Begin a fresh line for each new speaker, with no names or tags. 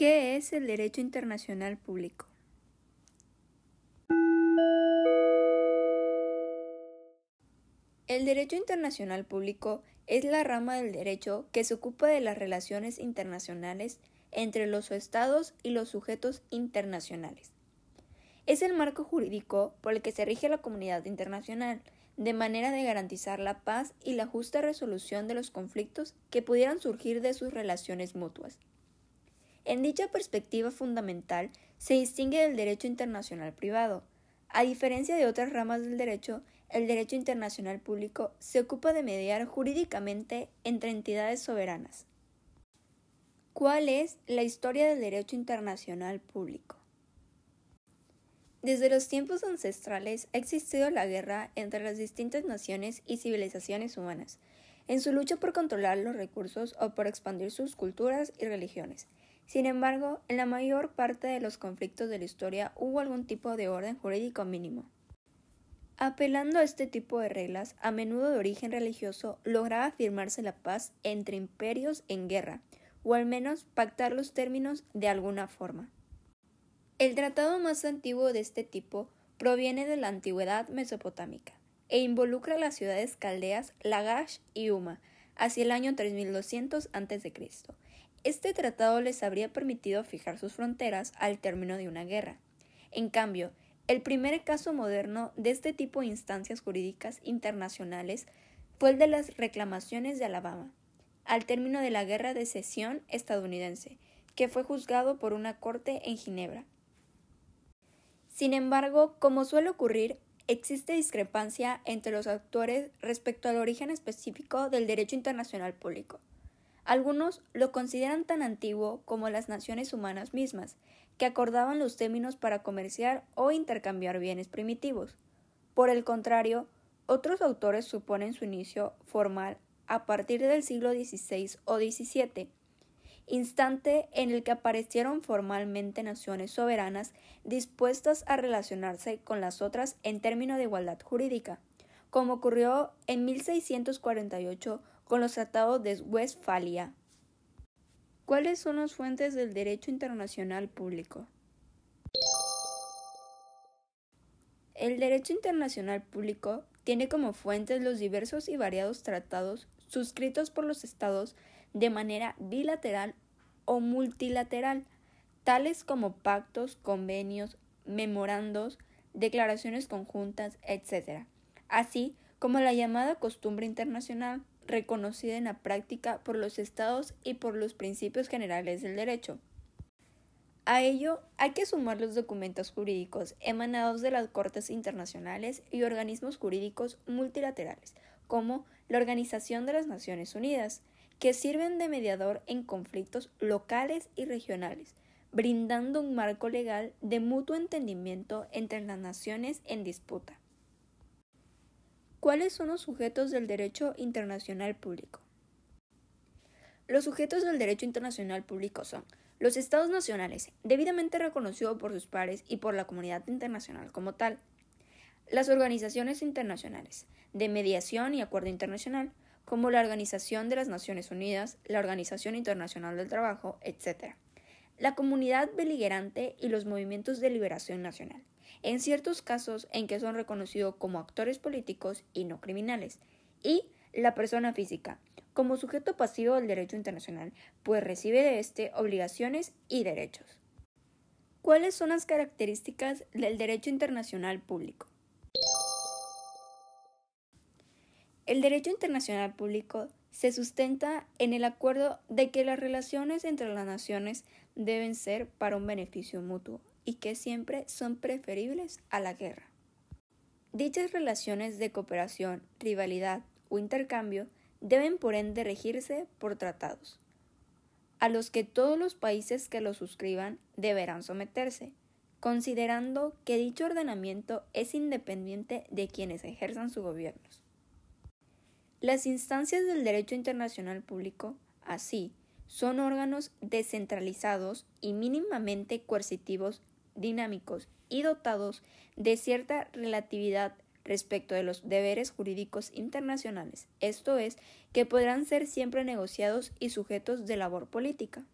¿Qué es el derecho internacional público? El derecho internacional público es la rama del derecho que se ocupa de las relaciones internacionales entre los estados y los sujetos internacionales. Es el marco jurídico por el que se rige la comunidad internacional, de manera de garantizar la paz y la justa resolución de los conflictos que pudieran surgir de sus relaciones mutuas. En dicha perspectiva fundamental se distingue del derecho internacional privado. A diferencia de otras ramas del derecho, el derecho internacional público se ocupa de mediar jurídicamente entre entidades soberanas. ¿Cuál es la historia del derecho internacional público? Desde los tiempos ancestrales ha existido la guerra entre las distintas naciones y civilizaciones humanas, en su lucha por controlar los recursos o por expandir sus culturas y religiones. Sin embargo, en la mayor parte de los conflictos de la historia hubo algún tipo de orden jurídico mínimo. Apelando a este tipo de reglas, a menudo de origen religioso, lograba firmarse la paz entre imperios en guerra, o al menos pactar los términos de alguna forma. El tratado más antiguo de este tipo proviene de la antigüedad mesopotámica e involucra las ciudades caldeas Lagash y Uma hacia el año 3200 a.C. Este tratado les habría permitido fijar sus fronteras al término de una guerra. En cambio, el primer caso moderno de este tipo de instancias jurídicas internacionales fue el de las reclamaciones de Alabama, al término de la Guerra de Secesión estadounidense, que fue juzgado por una corte en Ginebra. Sin embargo, como suele ocurrir, existe discrepancia entre los actores respecto al origen específico del derecho internacional público. Algunos lo consideran tan antiguo como las naciones humanas mismas, que acordaban los términos para comerciar o intercambiar bienes primitivos. Por el contrario, otros autores suponen su inicio formal a partir del siglo XVI o XVII, instante en el que aparecieron formalmente naciones soberanas dispuestas a relacionarse con las otras en términos de igualdad jurídica, como ocurrió en 1648 con los tratados de Westfalia. ¿Cuáles son las fuentes del derecho internacional público? El derecho internacional público tiene como fuentes los diversos y variados tratados suscritos por los estados de manera bilateral o multilateral, tales como pactos, convenios, memorandos, declaraciones conjuntas, etc., así como la llamada costumbre internacional, reconocida en la práctica por los estados y por los principios generales del derecho. A ello hay que sumar los documentos jurídicos emanados de las Cortes Internacionales y organismos jurídicos multilaterales, como la Organización de las Naciones Unidas, que sirven de mediador en conflictos locales y regionales, brindando un marco legal de mutuo entendimiento entre las naciones en disputa. ¿Cuáles son los sujetos del derecho internacional público? Los sujetos del derecho internacional público son los estados nacionales, debidamente reconocidos por sus pares y por la comunidad internacional como tal, las organizaciones internacionales de mediación y acuerdo internacional, como la Organización de las Naciones Unidas, la Organización Internacional del Trabajo, etc., la comunidad beligerante y los movimientos de liberación nacional en ciertos casos en que son reconocidos como actores políticos y no criminales, y la persona física, como sujeto pasivo del derecho internacional, pues recibe de éste obligaciones y derechos. ¿Cuáles son las características del derecho internacional público? El derecho internacional público se sustenta en el acuerdo de que las relaciones entre las naciones deben ser para un beneficio mutuo y que siempre son preferibles a la guerra. Dichas relaciones de cooperación, rivalidad o intercambio deben por ende regirse por tratados, a los que todos los países que los suscriban deberán someterse, considerando que dicho ordenamiento es independiente de quienes ejerzan sus gobiernos. Las instancias del derecho internacional público, así, son órganos descentralizados y mínimamente coercitivos dinámicos y dotados de cierta relatividad respecto de los deberes jurídicos internacionales, esto es, que podrán ser siempre negociados y sujetos de labor política.